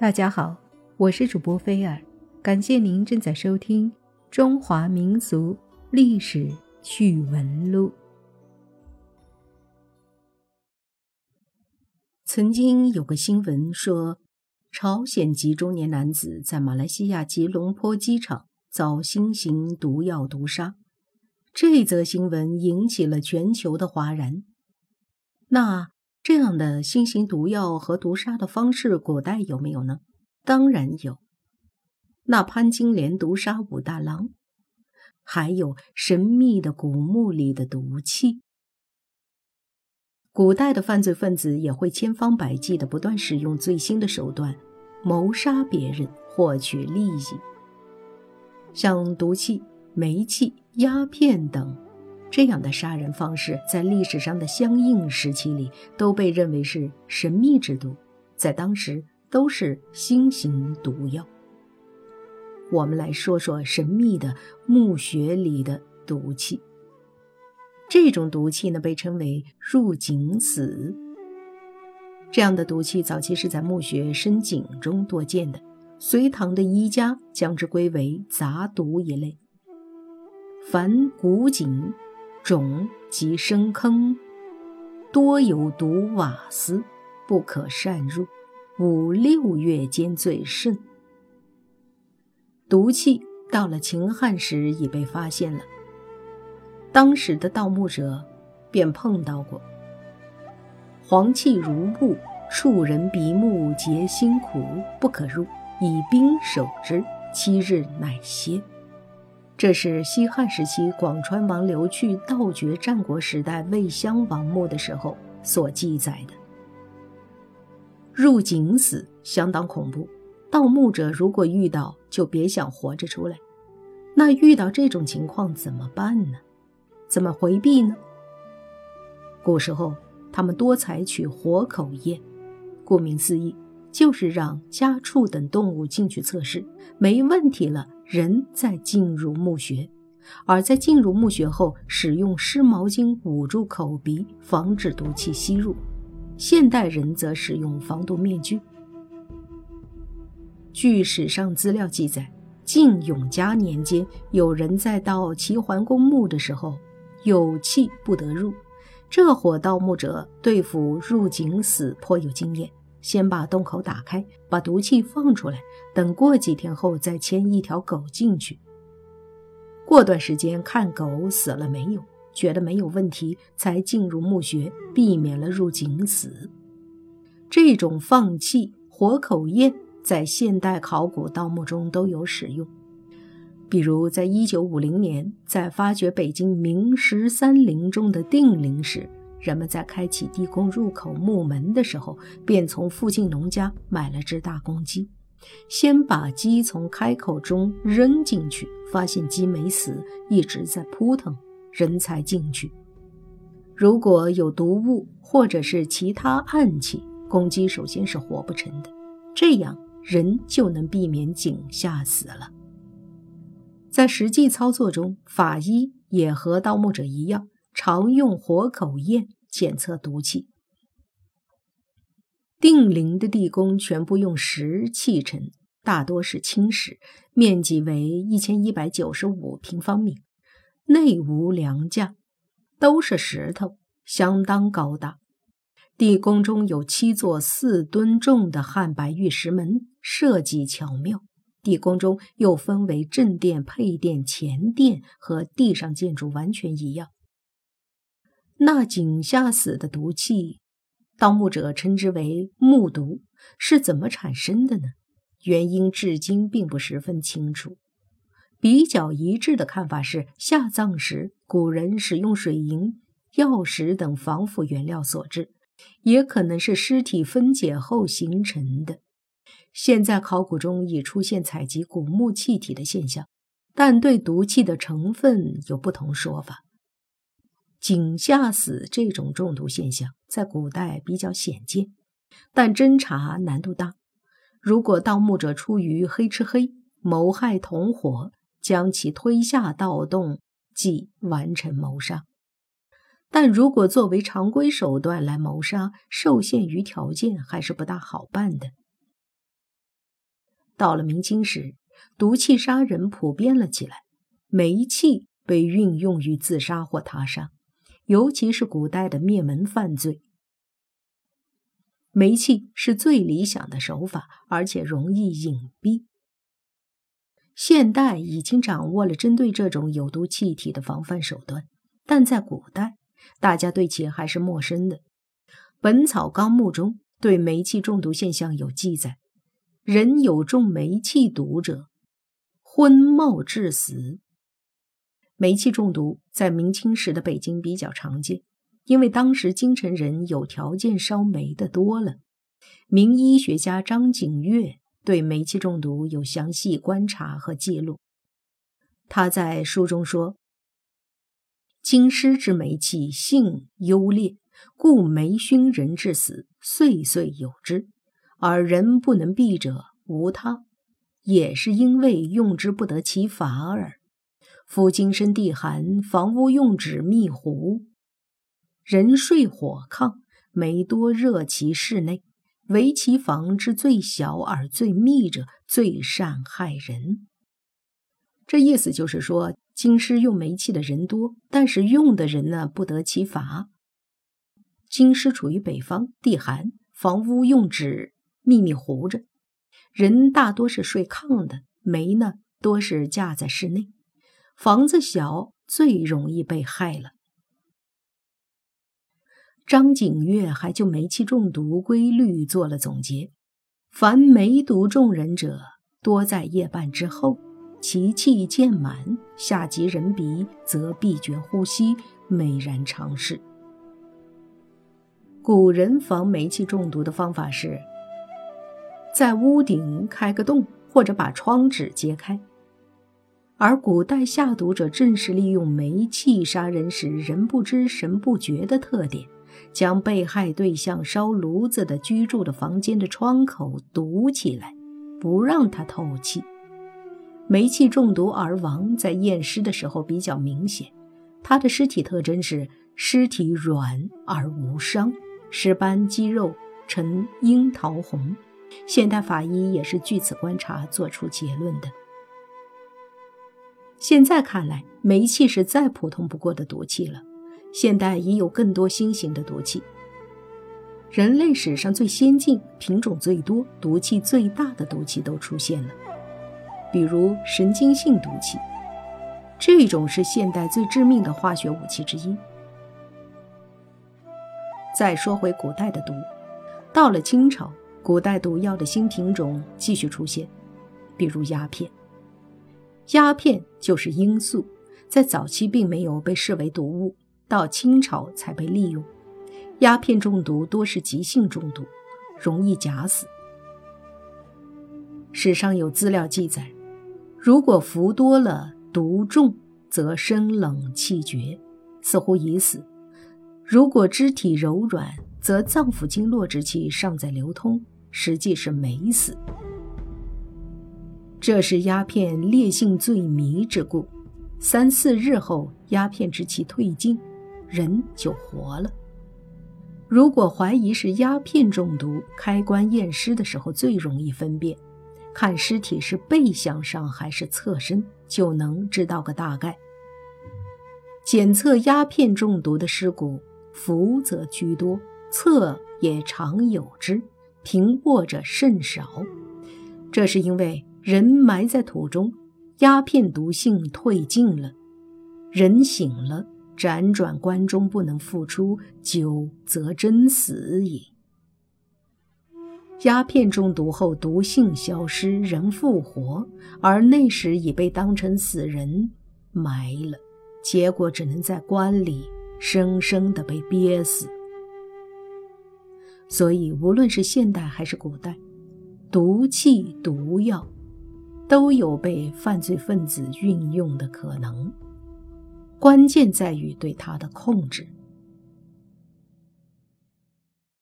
大家好，我是主播菲尔，感谢您正在收听《中华民俗历史趣闻录》。曾经有个新闻说，朝鲜籍中年男子在马来西亚吉隆坡机场遭新型毒药毒杀，这则新闻引起了全球的哗然。那？这样的新型毒药和毒杀的方式，古代有没有呢？当然有。那潘金莲毒杀武大郎，还有神秘的古墓里的毒气。古代的犯罪分子也会千方百计的不断使用最新的手段谋杀别人，获取利益，像毒气、煤气、鸦片等。这样的杀人方式，在历史上的相应时期里，都被认为是神秘之毒，在当时都是新型毒药。我们来说说神秘的墓穴里的毒气。这种毒气呢，被称为入井死。这样的毒气早期是在墓穴深井中多见的，隋唐的医家将之归为杂毒一类。凡古井。种及深坑，多有毒瓦斯，不可擅入。五六月间最甚。毒气到了秦汉时已被发现了，当时的盗墓者便碰到过。黄气如雾，触人鼻目，皆辛苦，不可入。以冰守之，七日乃歇。这是西汉时期广川王刘据盗掘战国时代魏襄王墓的时候所记载的。入井死相当恐怖，盗墓者如果遇到，就别想活着出来。那遇到这种情况怎么办呢？怎么回避呢？古时候他们多采取活口验，顾名思义。就是让家畜等动物进去测试，没问题了，人再进入墓穴。而在进入墓穴后，使用湿毛巾捂住口鼻，防止毒气吸入。现代人则使用防毒面具。据史上资料记载，晋永嘉年间，有人在盗齐桓公墓的时候，有气不得入。这伙盗墓者对付入井死颇有经验。先把洞口打开，把毒气放出来，等过几天后再牵一条狗进去。过段时间看狗死了没有，觉得没有问题，才进入墓穴，避免了入井死。这种放气活口验在现代考古盗墓中都有使用，比如在一九五零年，在发掘北京明十三陵中的定陵时。人们在开启地宫入口木门的时候，便从附近农家买了只大公鸡，先把鸡从开口中扔进去，发现鸡没死，一直在扑腾，人才进去。如果有毒物或者是其他暗器，公鸡首先是活不成的，这样人就能避免井下死了。在实际操作中，法医也和盗墓者一样。常用活口验检测毒气。定陵的地宫全部用石砌成，大多是青石，面积为一千一百九十五平方米，内无梁架，都是石头，相当高大。地宫中有七座四吨重的汉白玉石门，设计巧妙。地宫中又分为正殿、配殿、前殿和地上建筑完全一样。那井下死的毒气，盗墓者称之为木毒，是怎么产生的呢？原因至今并不十分清楚。比较一致的看法是，下葬时古人使用水银、药石等防腐原料所致，也可能是尸体分解后形成的。现在考古中已出现采集古墓气体的现象，但对毒气的成分有不同说法。井下死这种中毒现象在古代比较鲜见，但侦查难度大。如果盗墓者出于黑吃黑、谋害同伙，将其推下盗洞，即完成谋杀；但如果作为常规手段来谋杀，受限于条件，还是不大好办的。到了明清时，毒气杀人普遍了起来，煤气被运用于自杀或他杀，尤其是古代的灭门犯罪。煤气是最理想的手法，而且容易隐蔽。现代已经掌握了针对这种有毒气体的防范手段，但在古代，大家对其还是陌生的。《本草纲目》中对煤气中毒现象有记载：人有中煤气毒者，昏冒致死。煤气中毒在明清时的北京比较常见。因为当时京城人有条件烧煤的多了，名医学家张景岳对煤气中毒有详细观察和记录。他在书中说：“京师之煤气性优劣，故煤熏人致死，岁岁有之。而人不能避者，无他，也是因为用之不得其法耳。夫今生地寒，房屋用纸密糊。”人睡火炕，煤多热其室内，唯其房之最小而最密者，最善害人。这意思就是说，京师用煤气的人多，但是用的人呢不得其法。京师处于北方，地寒，房屋用纸密密糊着，人大多是睡炕的，煤呢多是架在室内，房子小，最容易被害了。张景岳还就煤气中毒规律做了总结：凡煤毒中人者，多在夜半之后，其气渐满，下及人鼻，则闭绝呼吸，美然常事。古人防煤气中毒的方法是，在屋顶开个洞，或者把窗纸揭开。而古代下毒者正是利用煤气杀人时人不知神不觉的特点。将被害对象烧炉子的居住的房间的窗口堵起来，不让他透气。煤气中毒而亡，在验尸的时候比较明显。他的尸体特征是尸体软而无伤，尸斑肌肉呈樱桃红。现代法医也是据此观察做出结论的。现在看来，煤气是再普通不过的毒气了。现代已有更多新型的毒气。人类史上最先进、品种最多、毒气最大的毒气都出现了，比如神经性毒气，这种是现代最致命的化学武器之一。再说回古代的毒，到了清朝，古代毒药的新品种继续出现，比如鸦片。鸦片就是罂粟，在早期并没有被视为毒物。到清朝才被利用，鸦片中毒多是急性中毒，容易假死。史上有资料记载，如果服多了毒重，则身冷气绝，似乎已死；如果肢体柔软，则脏腑经络之气尚在流通，实际是没死。这是鸦片烈性最迷之故，三四日后鸦片之气退尽。人就活了。如果怀疑是鸦片中毒，开棺验尸的时候最容易分辨，看尸体是背向上还是侧身，就能知道个大概。检测鸦片中毒的尸骨，伏则居多，侧也常有之，平卧者甚少。这是因为人埋在土中，鸦片毒性退尽了，人醒了。辗转关中不能复出，久则真死矣。鸦片中毒后毒性消失，人复活，而那时已被当成死人埋了，结果只能在棺里生生的被憋死。所以，无论是现代还是古代，毒气、毒药都有被犯罪分子运用的可能。关键在于对他的控制。